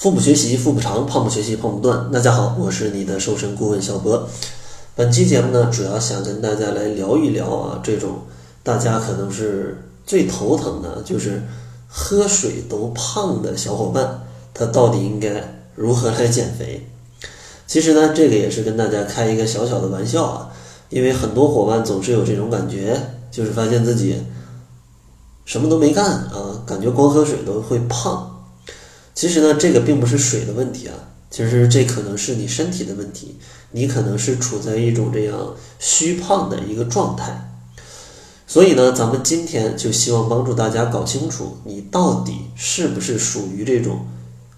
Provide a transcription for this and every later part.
腹部学习腹部长，胖不学习胖不断。大家好，我是你的瘦身顾问小博。本期节目呢，主要想跟大家来聊一聊啊，这种大家可能是最头疼的，就是喝水都胖的小伙伴，他到底应该如何来减肥？其实呢，这个也是跟大家开一个小小的玩笑啊，因为很多伙伴总是有这种感觉，就是发现自己什么都没干啊，感觉光喝水都会胖。其实呢，这个并不是水的问题啊，其实这可能是你身体的问题，你可能是处在一种这样虚胖的一个状态。所以呢，咱们今天就希望帮助大家搞清楚，你到底是不是属于这种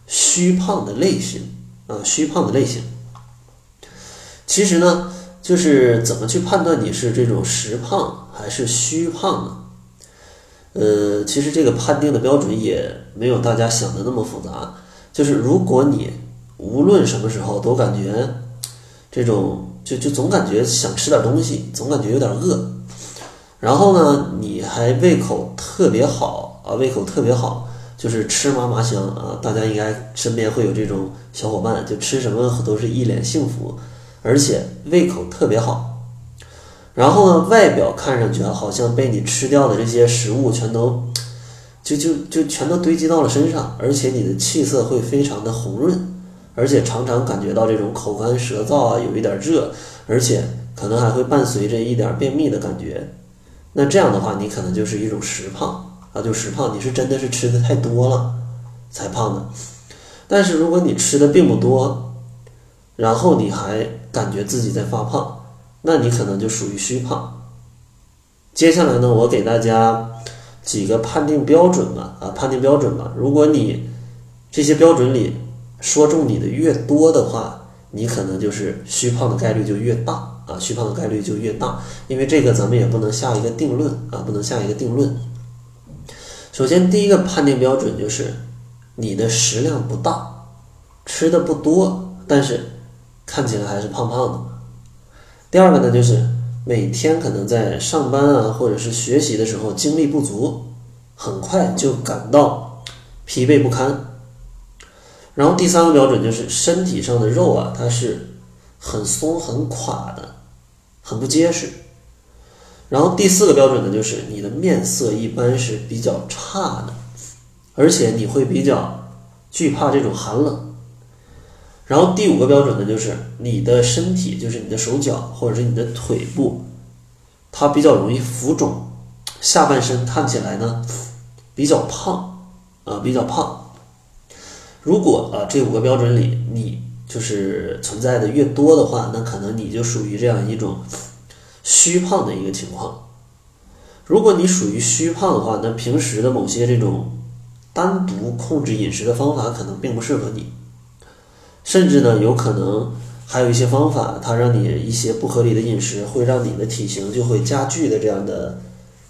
虚胖的类型啊？虚胖的类型。其实呢，就是怎么去判断你是这种实胖还是虚胖呢？呃，其实这个判定的标准也没有大家想的那么复杂。就是如果你无论什么时候都感觉这种就就总感觉想吃点东西，总感觉有点饿，然后呢，你还胃口特别好啊，胃口特别好，就是吃嘛嘛香啊。大家应该身边会有这种小伙伴，就吃什么都是一脸幸福，而且胃口特别好。然后呢，外表看上去啊，好像被你吃掉的这些食物全都，就就就全都堆积到了身上，而且你的气色会非常的红润，而且常常感觉到这种口干舌燥啊，有一点热，而且可能还会伴随着一点便秘的感觉。那这样的话，你可能就是一种实胖啊，就实胖，你是真的是吃的太多了才胖的。但是如果你吃的并不多，然后你还感觉自己在发胖。那你可能就属于虚胖。接下来呢，我给大家几个判定标准吧，啊，判定标准吧。如果你这些标准里说中你的越多的话，你可能就是虚胖的概率就越大啊，虚胖的概率就越大。因为这个咱们也不能下一个定论啊，不能下一个定论。首先，第一个判定标准就是你的食量不大，吃的不多，但是看起来还是胖胖的。第二个呢，就是每天可能在上班啊，或者是学习的时候精力不足，很快就感到疲惫不堪。然后第三个标准就是身体上的肉啊，它是很松很垮的，很不结实。然后第四个标准呢，就是你的面色一般是比较差的，而且你会比较惧怕这种寒冷。然后第五个标准呢，就是你的身体，就是你的手脚或者是你的腿部，它比较容易浮肿，下半身看起来呢比较胖啊，比较胖。如果啊这五个标准里你就是存在的越多的话，那可能你就属于这样一种虚胖的一个情况。如果你属于虚胖的话，那平时的某些这种单独控制饮食的方法可能并不适合你。甚至呢，有可能还有一些方法，它让你一些不合理的饮食会让你的体型就会加剧的这样的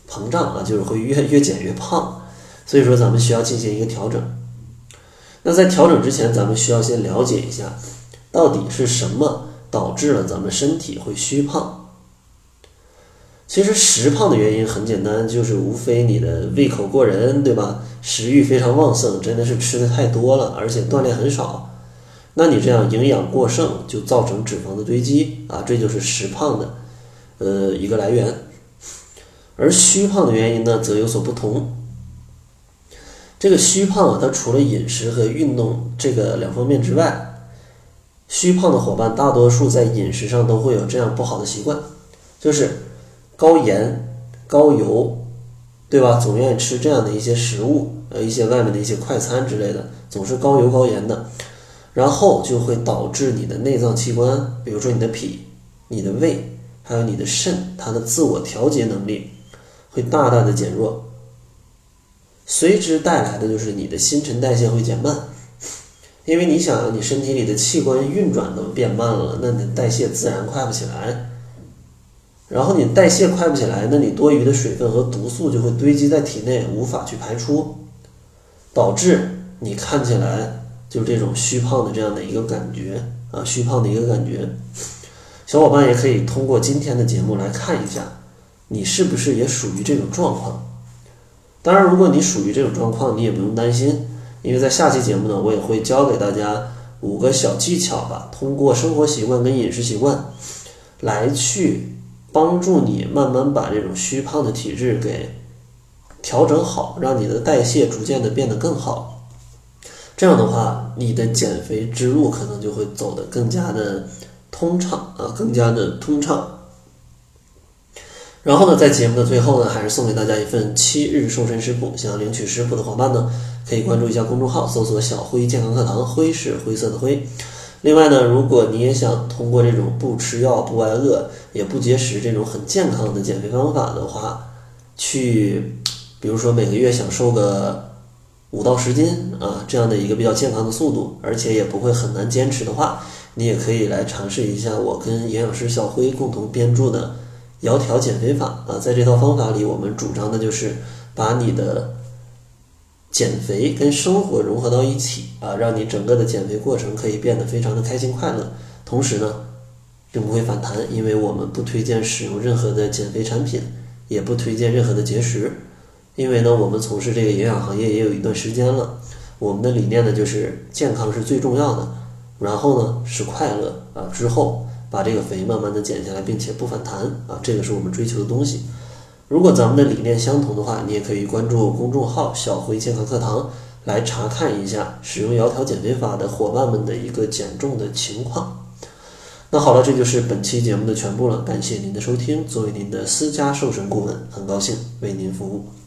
膨胀啊，就是会越越减越胖。所以说，咱们需要进行一个调整。那在调整之前，咱们需要先了解一下，到底是什么导致了咱们身体会虚胖。其实实胖的原因很简单，就是无非你的胃口过人，对吧？食欲非常旺盛，真的是吃的太多了，而且锻炼很少。那你这样营养过剩，就造成脂肪的堆积啊，这就是实胖的，呃一个来源。而虚胖的原因呢，则有所不同。这个虚胖啊，它除了饮食和运动这个两方面之外，虚胖的伙伴大多数在饮食上都会有这样不好的习惯，就是高盐、高油，对吧？总愿意吃这样的一些食物，呃，一些外面的一些快餐之类的，总是高油高盐的。然后就会导致你的内脏器官，比如说你的脾、你的胃，还有你的肾，它的自我调节能力会大大的减弱，随之带来的就是你的新陈代谢会减慢，因为你想，你身体里的器官运转都变慢了，那你的代谢自然快不起来。然后你代谢快不起来，那你多余的水分和毒素就会堆积在体内，无法去排出，导致你看起来。就这种虚胖的这样的一个感觉啊，虚胖的一个感觉，小伙伴也可以通过今天的节目来看一下，你是不是也属于这种状况？当然，如果你属于这种状况，你也不用担心，因为在下期节目呢，我也会教给大家五个小技巧吧，通过生活习惯跟饮食习惯来去帮助你慢慢把这种虚胖的体质给调整好，让你的代谢逐渐的变得更好。这样的话，你的减肥之路可能就会走得更加的通畅啊，更加的通畅。然后呢，在节目的最后呢，还是送给大家一份七日瘦身食谱。想要领取食谱的伙伴呢，可以关注一下公众号，搜索“小辉健康课堂”，辉是灰色的灰。另外呢，如果你也想通过这种不吃药、不挨饿、也不节食这种很健康的减肥方法的话，去，比如说每个月想瘦个五到十斤啊，这样的一个比较健康的速度，而且也不会很难坚持的话，你也可以来尝试一下我跟营养师小辉共同编著的。窈窕减肥法啊，在这套方法里，我们主张的就是把你的减肥跟生活融合到一起啊，让你整个的减肥过程可以变得非常的开心快乐。同时呢，并不会反弹，因为我们不推荐使用任何的减肥产品，也不推荐任何的节食。因为呢，我们从事这个营养行业也有一段时间了，我们的理念呢就是健康是最重要的，然后呢是快乐啊，之后。把这个肥慢慢的减下来，并且不反弹啊，这个是我们追求的东西。如果咱们的理念相同的话，你也可以关注公众号“小辉健康课堂”来查看一下使用窈窕减肥法的伙伴们的一个减重的情况。那好了，这就是本期节目的全部了，感谢您的收听。作为您的私家瘦身顾问，很高兴为您服务。